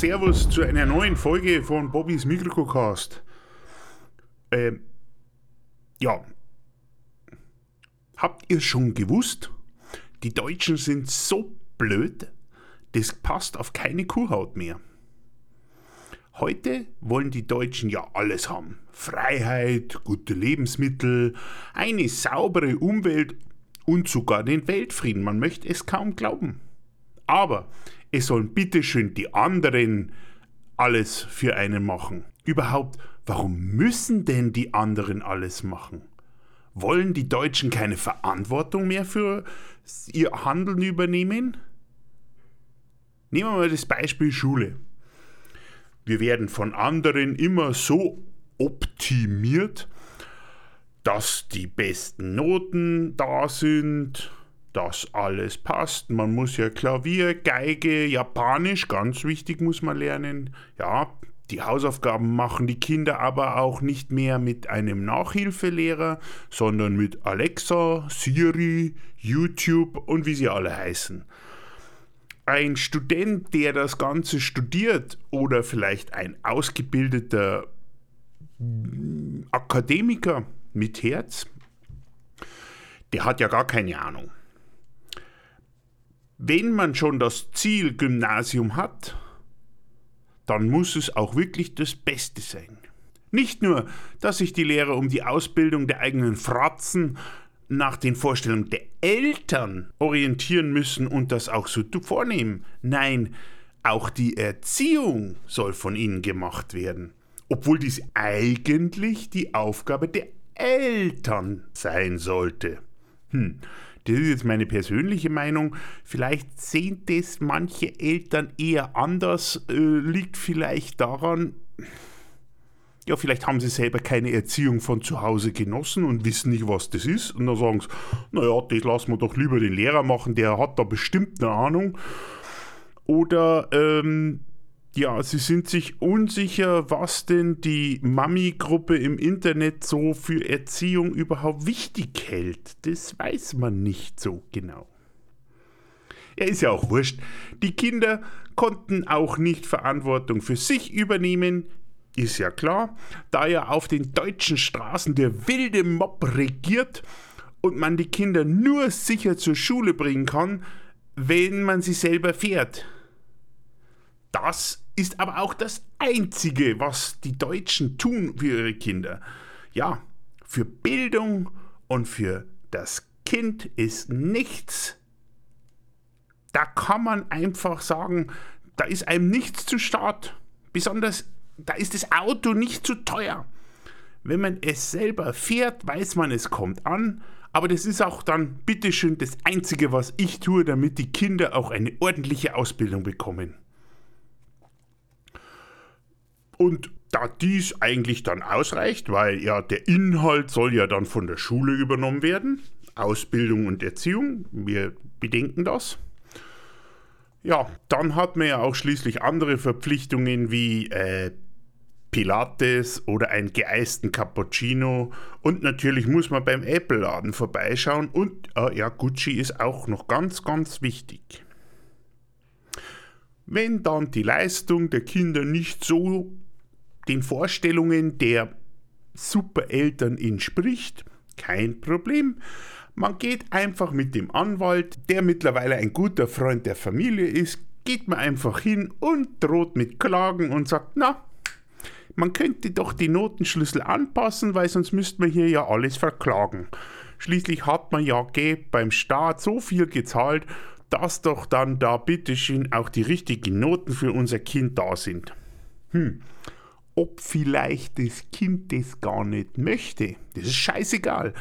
Servus zu einer neuen Folge von Bobbys Mikrocast. Ähm, ja. Habt ihr schon gewusst? Die Deutschen sind so blöd, das passt auf keine Kuhhaut mehr. Heute wollen die Deutschen ja alles haben. Freiheit, gute Lebensmittel, eine saubere Umwelt und sogar den Weltfrieden. Man möchte es kaum glauben. Aber es sollen bitteschön die anderen alles für einen machen. Überhaupt, warum müssen denn die anderen alles machen? Wollen die Deutschen keine Verantwortung mehr für ihr Handeln übernehmen? Nehmen wir mal das Beispiel Schule. Wir werden von anderen immer so optimiert, dass die besten Noten da sind, dass alles passt. Man muss ja Klavier, Geige, Japanisch, ganz wichtig muss man lernen. Ja, die Hausaufgaben machen die Kinder aber auch nicht mehr mit einem Nachhilfelehrer, sondern mit Alexa, Siri, YouTube und wie sie alle heißen. Ein Student, der das Ganze studiert oder vielleicht ein ausgebildeter Akademiker mit Herz, der hat ja gar keine Ahnung wenn man schon das Ziel Gymnasium hat, dann muss es auch wirklich das Beste sein. Nicht nur, dass sich die Lehrer um die Ausbildung der eigenen Fratzen nach den Vorstellungen der Eltern orientieren müssen und das auch so vornehmen. Nein, auch die Erziehung soll von ihnen gemacht werden. Obwohl dies eigentlich die Aufgabe der Eltern sein sollte. Hm. Das ist jetzt meine persönliche Meinung. Vielleicht sehen das manche Eltern eher anders. Äh, liegt vielleicht daran, ja, vielleicht haben sie selber keine Erziehung von zu Hause genossen und wissen nicht, was das ist. Und dann sagen sie, naja, das lassen wir doch lieber den Lehrer machen, der hat da bestimmt eine Ahnung. Oder ähm, ja, sie sind sich unsicher, was denn die Mami-Gruppe im Internet so für Erziehung überhaupt wichtig hält. Das weiß man nicht so genau. Er ist ja auch wurscht. Die Kinder konnten auch nicht Verantwortung für sich übernehmen, ist ja klar, da ja auf den deutschen Straßen der wilde Mob regiert und man die Kinder nur sicher zur Schule bringen kann, wenn man sie selber fährt. Das ist aber auch das Einzige, was die Deutschen tun für ihre Kinder. Ja, für Bildung und für das Kind ist nichts. Da kann man einfach sagen, da ist einem nichts zu Start. Besonders, da ist das Auto nicht zu teuer. Wenn man es selber fährt, weiß man, es kommt an. Aber das ist auch dann bitteschön das Einzige, was ich tue, damit die Kinder auch eine ordentliche Ausbildung bekommen. Und da dies eigentlich dann ausreicht, weil ja der Inhalt soll ja dann von der Schule übernommen werden, Ausbildung und Erziehung, wir bedenken das. Ja, dann hat man ja auch schließlich andere Verpflichtungen wie äh, Pilates oder einen geeisten Cappuccino und natürlich muss man beim Apple-Laden vorbeischauen und äh, ja, Gucci ist auch noch ganz, ganz wichtig. Wenn dann die Leistung der Kinder nicht so den Vorstellungen der Supereltern entspricht, kein Problem. Man geht einfach mit dem Anwalt, der mittlerweile ein guter Freund der Familie ist, geht man einfach hin und droht mit Klagen und sagt, na, man könnte doch die Notenschlüssel anpassen, weil sonst müsste man hier ja alles verklagen. Schließlich hat man ja beim Staat so viel gezahlt, dass doch dann da bitteschön auch die richtigen Noten für unser Kind da sind. Hm, ob vielleicht das Kind das gar nicht möchte. Das ist scheißegal.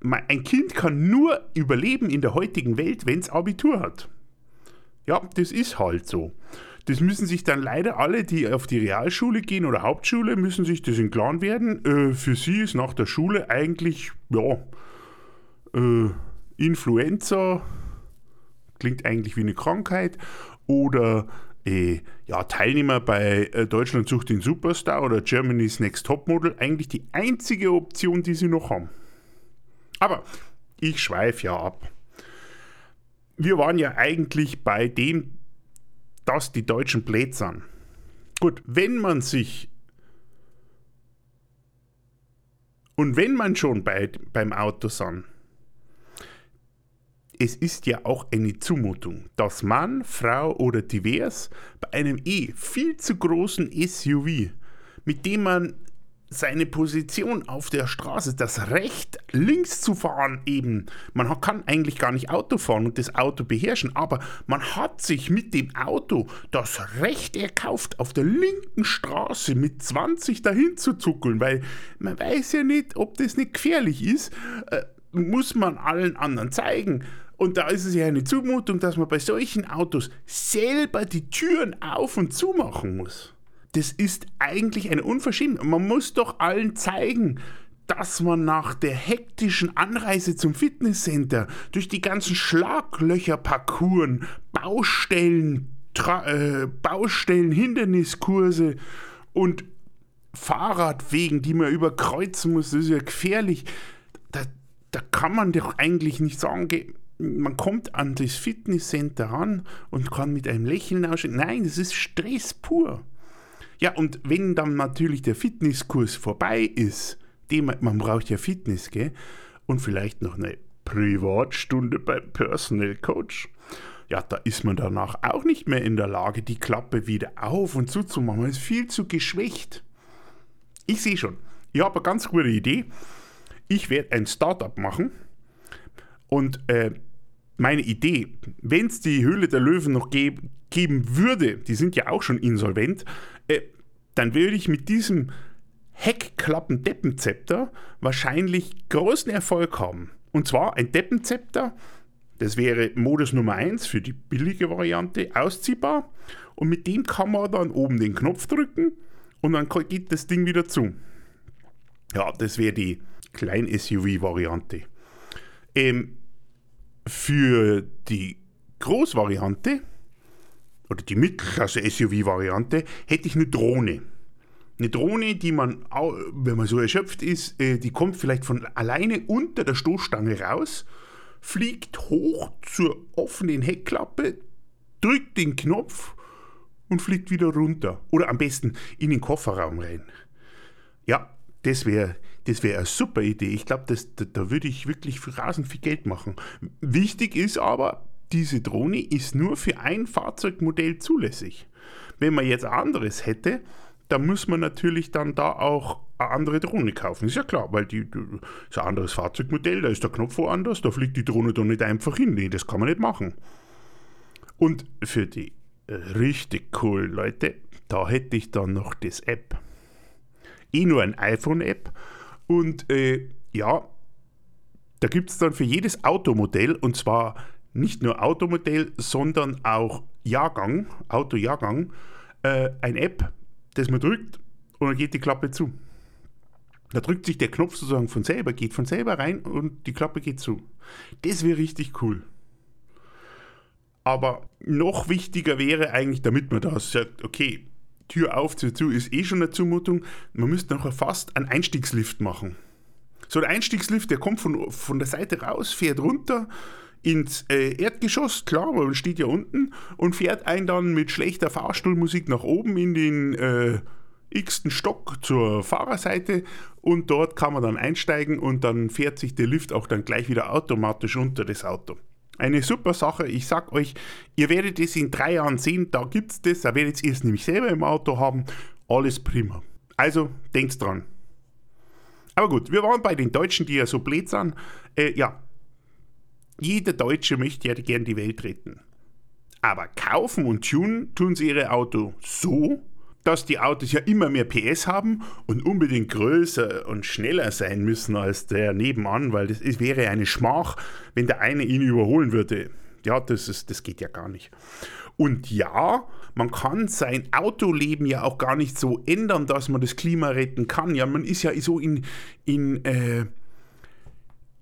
Ein Kind kann nur überleben in der heutigen Welt, wenn es Abitur hat. Ja, das ist halt so. Das müssen sich dann leider alle, die auf die Realschule gehen oder Hauptschule, müssen sich das in Klaren werden. Äh, für sie ist nach der Schule eigentlich, ja, äh, Influenza, klingt eigentlich wie eine Krankheit, oder äh, ja, Teilnehmer bei äh, Deutschland sucht den Superstar oder Germany's Next Topmodel eigentlich die einzige Option, die sie noch haben. Aber ich schweife ja ab. Wir waren ja eigentlich bei dem, dass die Deutschen blöd sind. Gut, wenn man sich und wenn man schon bei, beim Auto sind, es ist ja auch eine Zumutung, dass Mann, Frau oder divers bei einem eh viel zu großen SUV, mit dem man seine Position auf der Straße, das Recht links zu fahren eben. Man kann eigentlich gar nicht Auto fahren und das Auto beherrschen, aber man hat sich mit dem Auto das Recht erkauft, auf der linken Straße mit 20 dahin zu zuckeln, weil man weiß ja nicht, ob das nicht gefährlich ist, äh, muss man allen anderen zeigen. Und da ist es ja eine Zumutung, dass man bei solchen Autos selber die Türen auf und zu machen muss das ist eigentlich eine Unverschämtheit. Man muss doch allen zeigen, dass man nach der hektischen Anreise zum Fitnesscenter durch die ganzen Schlaglöcherparcours, Baustellen, äh, Baustellen, Hinderniskurse und Fahrradwegen, die man überkreuzen muss, das ist ja gefährlich. Da, da kann man doch eigentlich nicht sagen, man kommt an das Fitnesscenter ran und kann mit einem Lächeln ausschauen. Nein, das ist Stress pur. Ja, und wenn dann natürlich der Fitnesskurs vorbei ist, dem, man braucht ja Fitness, gell? Und vielleicht noch eine Privatstunde beim Personal Coach. Ja, da ist man danach auch nicht mehr in der Lage, die Klappe wieder auf und zuzumachen. Man ist viel zu geschwächt. Ich sehe schon. Ich habe eine ganz gute Idee. Ich werde ein Startup machen und äh, meine Idee, wenn es die Höhle der Löwen noch ge geben würde, die sind ja auch schon insolvent, äh, dann würde ich mit diesem Heckklappen-Deppenzepter wahrscheinlich großen Erfolg haben. Und zwar ein Deppenzepter, das wäre Modus Nummer 1 für die billige Variante, ausziehbar. Und mit dem kann man dann oben den Knopf drücken und dann geht das Ding wieder zu. Ja, das wäre die Klein-SUV-Variante. Ähm, für die Großvariante oder die Mittelklasse-SUV-Variante hätte ich eine Drohne. Eine Drohne, die man, wenn man so erschöpft ist, äh, die kommt vielleicht von alleine unter der Stoßstange raus, fliegt hoch zur offenen Heckklappe, drückt den Knopf und fliegt wieder runter. Oder am besten in den Kofferraum rein. Ja, das wäre das wär eine super Idee. Ich glaube, da, da würde ich wirklich rasend viel Geld machen. Wichtig ist aber, diese Drohne ist nur für ein Fahrzeugmodell zulässig. Wenn man jetzt anderes hätte, dann muss man natürlich dann da auch eine andere Drohne kaufen. Ist ja klar, weil die, die ist ein anderes Fahrzeugmodell, da ist der Knopf woanders, da fliegt die Drohne doch nicht einfach hin. Nee, das kann man nicht machen. Und für die richtig coolen Leute, da hätte ich dann noch das App. Eh nur ein iPhone-App. Und äh, ja, da gibt es dann für jedes Automodell, und zwar nicht nur Automodell, sondern auch Jahrgang, Autojahrgang, äh, ein App, das man drückt und dann geht die Klappe zu. Da drückt sich der Knopf sozusagen von selber, geht von selber rein und die Klappe geht zu. Das wäre richtig cool. Aber noch wichtiger wäre eigentlich, damit man da sagt, okay, Tür auf, Tür zu, ist eh schon eine Zumutung, man müsste nachher fast einen Einstiegslift machen. So ein Einstiegslift, der kommt von, von der Seite raus, fährt runter, ins äh, Erdgeschoss, klar, man steht ja unten und fährt einen dann mit schlechter Fahrstuhlmusik nach oben in den äh, x-ten Stock zur Fahrerseite und dort kann man dann einsteigen und dann fährt sich der Lift auch dann gleich wieder automatisch unter das Auto. Eine super Sache, ich sag euch, ihr werdet es in drei Jahren sehen, da gibt es das, da werdet ihr es nämlich selber im Auto haben, alles prima. Also denkt dran. Aber gut, wir waren bei den Deutschen, die ja so blöd sind. Äh, ja, jeder Deutsche möchte ja gern die Welt retten. Aber kaufen und tunen tun sie ihre Auto so, dass die Autos ja immer mehr PS haben und unbedingt größer und schneller sein müssen als der nebenan, weil das ist, wäre eine Schmach, wenn der eine ihn überholen würde. Ja, das, ist, das geht ja gar nicht. Und ja, man kann sein Autoleben ja auch gar nicht so ändern, dass man das Klima retten kann. Ja, man ist ja so in, in äh,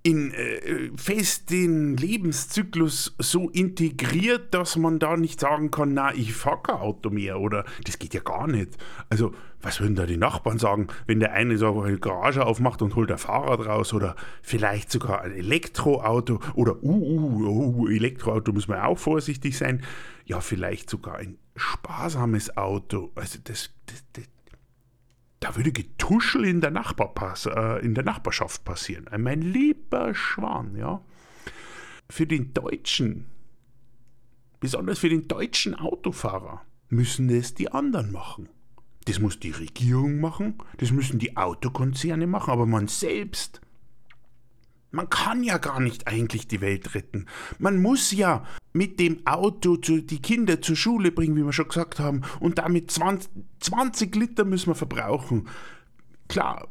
in äh, fest den Lebenszyklus so integriert, dass man da nicht sagen kann, na, ich fahre kein Auto mehr oder das geht ja gar nicht. Also, was würden da die Nachbarn sagen, wenn der eine so eine Garage aufmacht und holt ein Fahrrad raus oder vielleicht sogar ein Elektroauto oder, uh, uh, uh, Elektroauto muss man auch vorsichtig sein. Ja, vielleicht sogar ein sparsames Auto. Also, das, das, das da würde Getuschel in der, äh, in der Nachbarschaft passieren. Mein lieber Schwan, ja. Für den Deutschen, besonders für den deutschen Autofahrer, müssen es die anderen machen. Das muss die Regierung machen, das müssen die Autokonzerne machen, aber man selbst man kann ja gar nicht eigentlich die Welt retten. Man muss ja mit dem Auto zu, die Kinder zur Schule bringen, wie wir schon gesagt haben, und damit 20, 20 Liter müssen wir verbrauchen. Klar,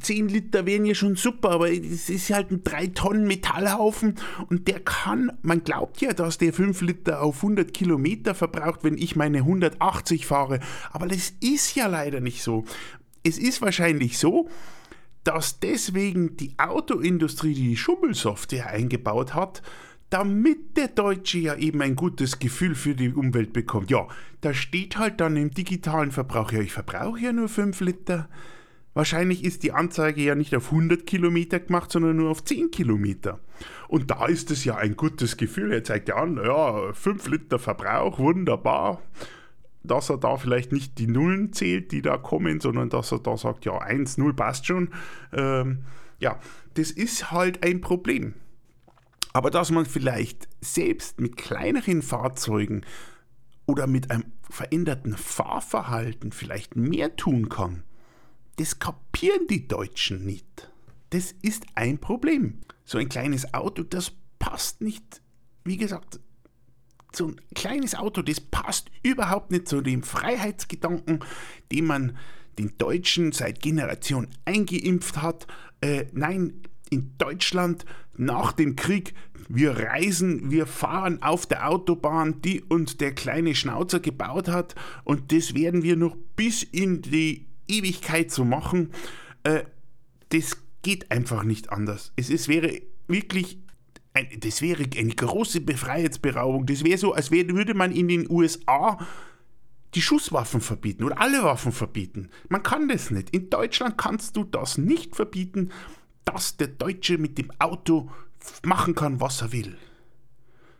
10 Liter wären ja schon super, aber es ist halt ein 3 Tonnen Metallhaufen und der kann, man glaubt ja, dass der 5 Liter auf 100 Kilometer verbraucht, wenn ich meine 180 fahre, aber das ist ja leider nicht so. Es ist wahrscheinlich so, dass deswegen die Autoindustrie die Schummelsoftware eingebaut hat, damit der Deutsche ja eben ein gutes Gefühl für die Umwelt bekommt. Ja, da steht halt dann im digitalen Verbrauch, ja, ich verbrauche ja nur 5 Liter. Wahrscheinlich ist die Anzeige ja nicht auf 100 Kilometer gemacht, sondern nur auf 10 Kilometer. Und da ist es ja ein gutes Gefühl. Er zeigt ja an, ja, 5 Liter Verbrauch, wunderbar dass er da vielleicht nicht die Nullen zählt, die da kommen, sondern dass er da sagt, ja, 1, 0 passt schon. Ähm, ja, das ist halt ein Problem. Aber dass man vielleicht selbst mit kleineren Fahrzeugen oder mit einem veränderten Fahrverhalten vielleicht mehr tun kann, das kapieren die Deutschen nicht. Das ist ein Problem. So ein kleines Auto, das passt nicht, wie gesagt, so ein kleines Auto, das passt überhaupt nicht zu dem Freiheitsgedanken, den man den Deutschen seit Generationen eingeimpft hat. Äh, nein, in Deutschland nach dem Krieg, wir reisen, wir fahren auf der Autobahn, die uns der kleine Schnauzer gebaut hat und das werden wir noch bis in die Ewigkeit so machen. Äh, das geht einfach nicht anders. Es, es wäre wirklich ein, das wäre eine große Befreiheitsberaubung. Das wäre so, als wär, würde man in den USA die Schusswaffen verbieten oder alle Waffen verbieten. Man kann das nicht. In Deutschland kannst du das nicht verbieten, dass der Deutsche mit dem Auto machen kann, was er will.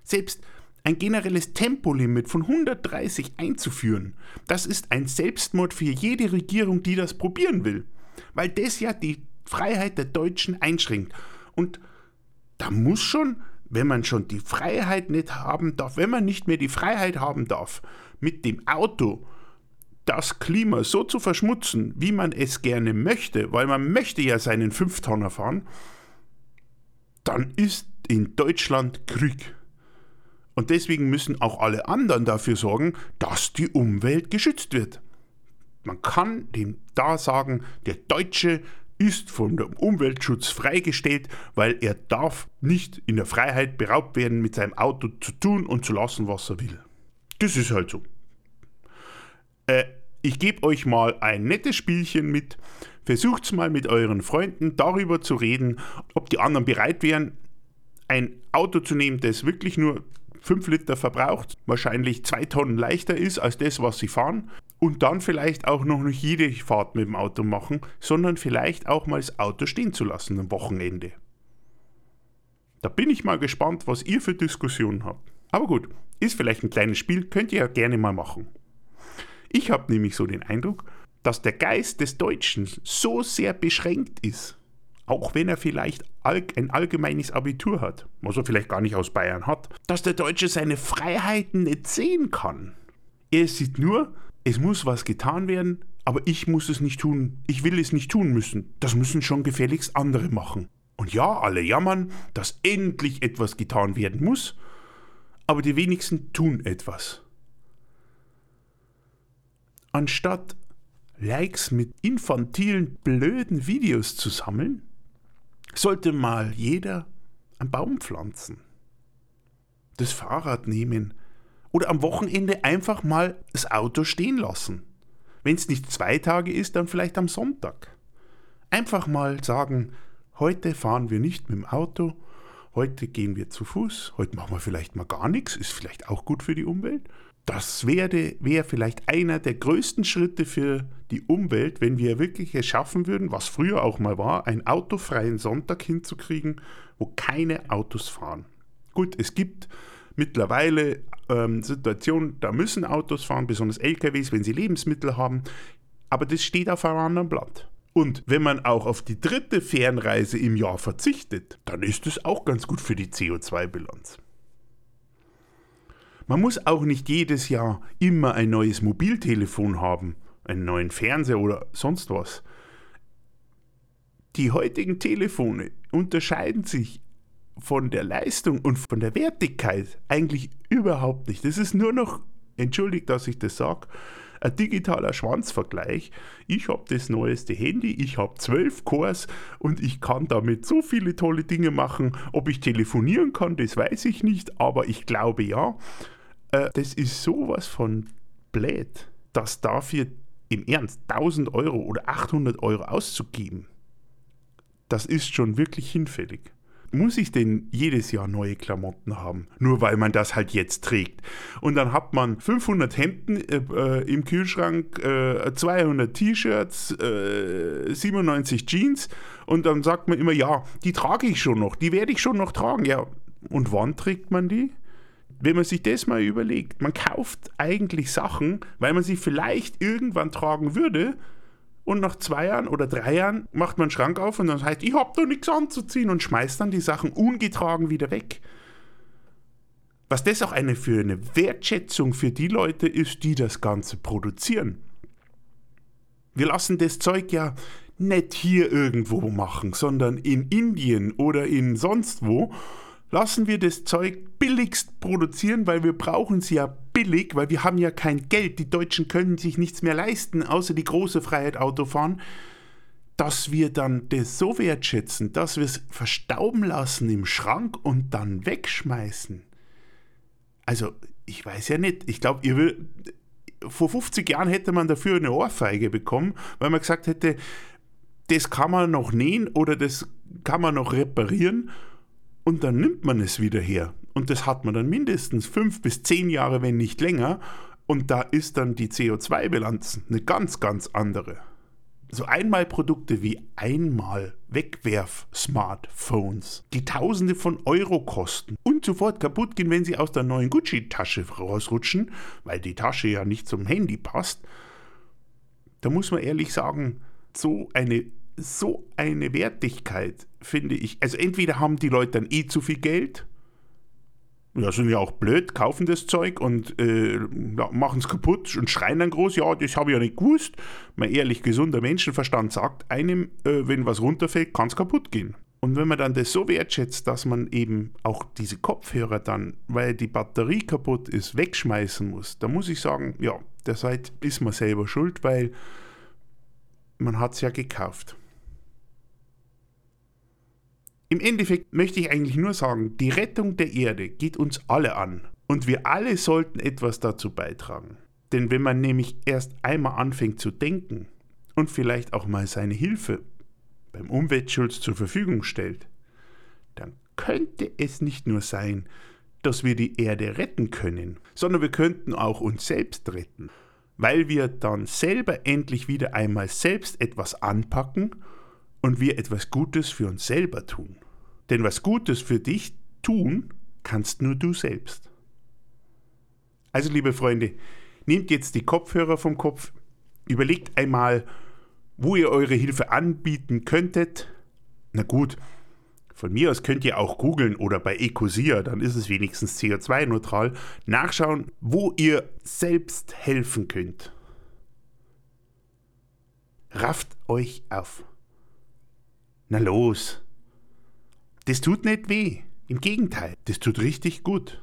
Selbst ein generelles Tempolimit von 130 einzuführen, das ist ein Selbstmord für jede Regierung, die das probieren will. Weil das ja die Freiheit der Deutschen einschränkt. Und da muss schon, wenn man schon die Freiheit nicht haben darf, wenn man nicht mehr die Freiheit haben darf, mit dem Auto das Klima so zu verschmutzen, wie man es gerne möchte, weil man möchte ja seinen Fünftonner fahren, dann ist in Deutschland Krieg. Und deswegen müssen auch alle anderen dafür sorgen, dass die Umwelt geschützt wird. Man kann dem da sagen, der Deutsche ist von dem Umweltschutz freigestellt, weil er darf nicht in der Freiheit beraubt werden, mit seinem Auto zu tun und zu lassen, was er will. Das ist halt so. Äh, ich gebe euch mal ein nettes Spielchen mit. Versucht's mal mit euren Freunden darüber zu reden, ob die anderen bereit wären, ein Auto zu nehmen, das wirklich nur 5 Liter verbraucht, wahrscheinlich 2 Tonnen leichter ist als das, was sie fahren und dann vielleicht auch noch nicht jede Fahrt mit dem Auto machen, sondern vielleicht auch mal das Auto stehen zu lassen am Wochenende. Da bin ich mal gespannt, was ihr für Diskussionen habt. Aber gut, ist vielleicht ein kleines Spiel, könnt ihr ja gerne mal machen. Ich habe nämlich so den Eindruck, dass der Geist des Deutschen so sehr beschränkt ist, auch wenn er vielleicht ein allgemeines Abitur hat, was er vielleicht gar nicht aus Bayern hat, dass der Deutsche seine Freiheiten nicht sehen kann. Er sieht nur, es muss was getan werden, aber ich muss es nicht tun, ich will es nicht tun müssen. Das müssen schon gefälligst andere machen. Und ja, alle jammern, dass endlich etwas getan werden muss, aber die wenigsten tun etwas. Anstatt Likes mit infantilen, blöden Videos zu sammeln, sollte mal jeder einen Baum pflanzen, das Fahrrad nehmen, oder am Wochenende einfach mal das Auto stehen lassen. Wenn es nicht zwei Tage ist, dann vielleicht am Sonntag. Einfach mal sagen, Heute fahren wir nicht mit dem Auto, heute gehen wir zu Fuß, heute machen wir vielleicht mal gar nichts, ist vielleicht auch gut für die Umwelt. Das wäre, wäre vielleicht einer der größten Schritte für die Umwelt, wenn wir wirklich es schaffen würden, was früher auch mal war, einen autofreien Sonntag hinzukriegen, wo keine Autos fahren. Gut, es gibt mittlerweile ähm, Situationen, da müssen Autos fahren, besonders LKWs, wenn sie Lebensmittel haben, aber das steht auf einem anderen Blatt. Und wenn man auch auf die dritte Fernreise im Jahr verzichtet, dann ist es auch ganz gut für die CO2-Bilanz. Man muss auch nicht jedes Jahr immer ein neues Mobiltelefon haben, einen neuen Fernseher oder sonst was. Die heutigen Telefone unterscheiden sich von der Leistung und von der Wertigkeit eigentlich überhaupt nicht. Das ist nur noch, entschuldigt, dass ich das sage, ein digitaler Schwanzvergleich. Ich habe das neueste Handy, ich habe zwölf Cores und ich kann damit so viele tolle Dinge machen. Ob ich telefonieren kann, das weiß ich nicht, aber ich glaube ja. Äh, das ist sowas von blöd, dass dafür im Ernst 1000 Euro oder 800 Euro auszugeben, das ist schon wirklich hinfällig. Muss ich denn jedes Jahr neue Klamotten haben? Nur weil man das halt jetzt trägt. Und dann hat man 500 Hemden äh, äh, im Kühlschrank, äh, 200 T-Shirts, 97 äh, Jeans und dann sagt man immer, ja, die trage ich schon noch, die werde ich schon noch tragen. Ja, und wann trägt man die? wenn man sich das mal überlegt, man kauft eigentlich Sachen, weil man sie vielleicht irgendwann tragen würde und nach zwei Jahren oder drei Jahren macht man einen Schrank auf und dann heißt, ich habe doch nichts anzuziehen und schmeißt dann die Sachen ungetragen wieder weg. Was das auch eine für eine Wertschätzung für die Leute ist, die das Ganze produzieren. Wir lassen das Zeug ja nicht hier irgendwo machen, sondern in Indien oder in sonst wo lassen wir das Zeug billigst produzieren, weil wir brauchen es ja billig, weil wir haben ja kein Geld. Die Deutschen können sich nichts mehr leisten, außer die große Freiheit Autofahren. Dass wir dann das so wertschätzen, dass wir es verstauben lassen im Schrank und dann wegschmeißen. Also, ich weiß ja nicht. Ich glaube, ihr will, vor 50 Jahren hätte man dafür eine Ohrfeige bekommen, weil man gesagt hätte, das kann man noch nähen oder das kann man noch reparieren und dann nimmt man es wieder her. Und das hat man dann mindestens fünf bis zehn Jahre, wenn nicht länger. Und da ist dann die CO2-Bilanz eine ganz, ganz andere. So Einmalprodukte wie einmal Wegwerf-Smartphones, die Tausende von Euro kosten und sofort kaputt gehen, wenn sie aus der neuen Gucci-Tasche rausrutschen, weil die Tasche ja nicht zum Handy passt. Da muss man ehrlich sagen, so eine so eine Wertigkeit, finde ich. Also entweder haben die Leute dann eh zu viel Geld, ja, sind ja auch blöd, kaufen das Zeug und äh, machen es kaputt und schreien dann groß, ja, das habe ich ja nicht gewusst. Mein ehrlich gesunder Menschenverstand sagt einem, äh, wenn was runterfällt, kann es kaputt gehen. Und wenn man dann das so wertschätzt, dass man eben auch diese Kopfhörer dann, weil die Batterie kaputt ist, wegschmeißen muss, dann muss ich sagen, ja, der seid ist man selber schuld, weil man hat es ja gekauft. Im Endeffekt möchte ich eigentlich nur sagen, die Rettung der Erde geht uns alle an und wir alle sollten etwas dazu beitragen. Denn wenn man nämlich erst einmal anfängt zu denken und vielleicht auch mal seine Hilfe beim Umweltschutz zur Verfügung stellt, dann könnte es nicht nur sein, dass wir die Erde retten können, sondern wir könnten auch uns selbst retten, weil wir dann selber endlich wieder einmal selbst etwas anpacken und wir etwas Gutes für uns selber tun. Denn was Gutes für dich tun, kannst nur du selbst. Also, liebe Freunde, nehmt jetzt die Kopfhörer vom Kopf, überlegt einmal, wo ihr eure Hilfe anbieten könntet. Na gut, von mir aus könnt ihr auch googeln oder bei Ecosia, dann ist es wenigstens CO2-neutral, nachschauen, wo ihr selbst helfen könnt. Rafft euch auf. Na los. Das tut nicht weh. Im Gegenteil, das tut richtig gut.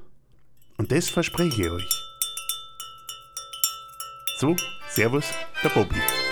Und das verspreche ich euch. So, Servus, der Bobby.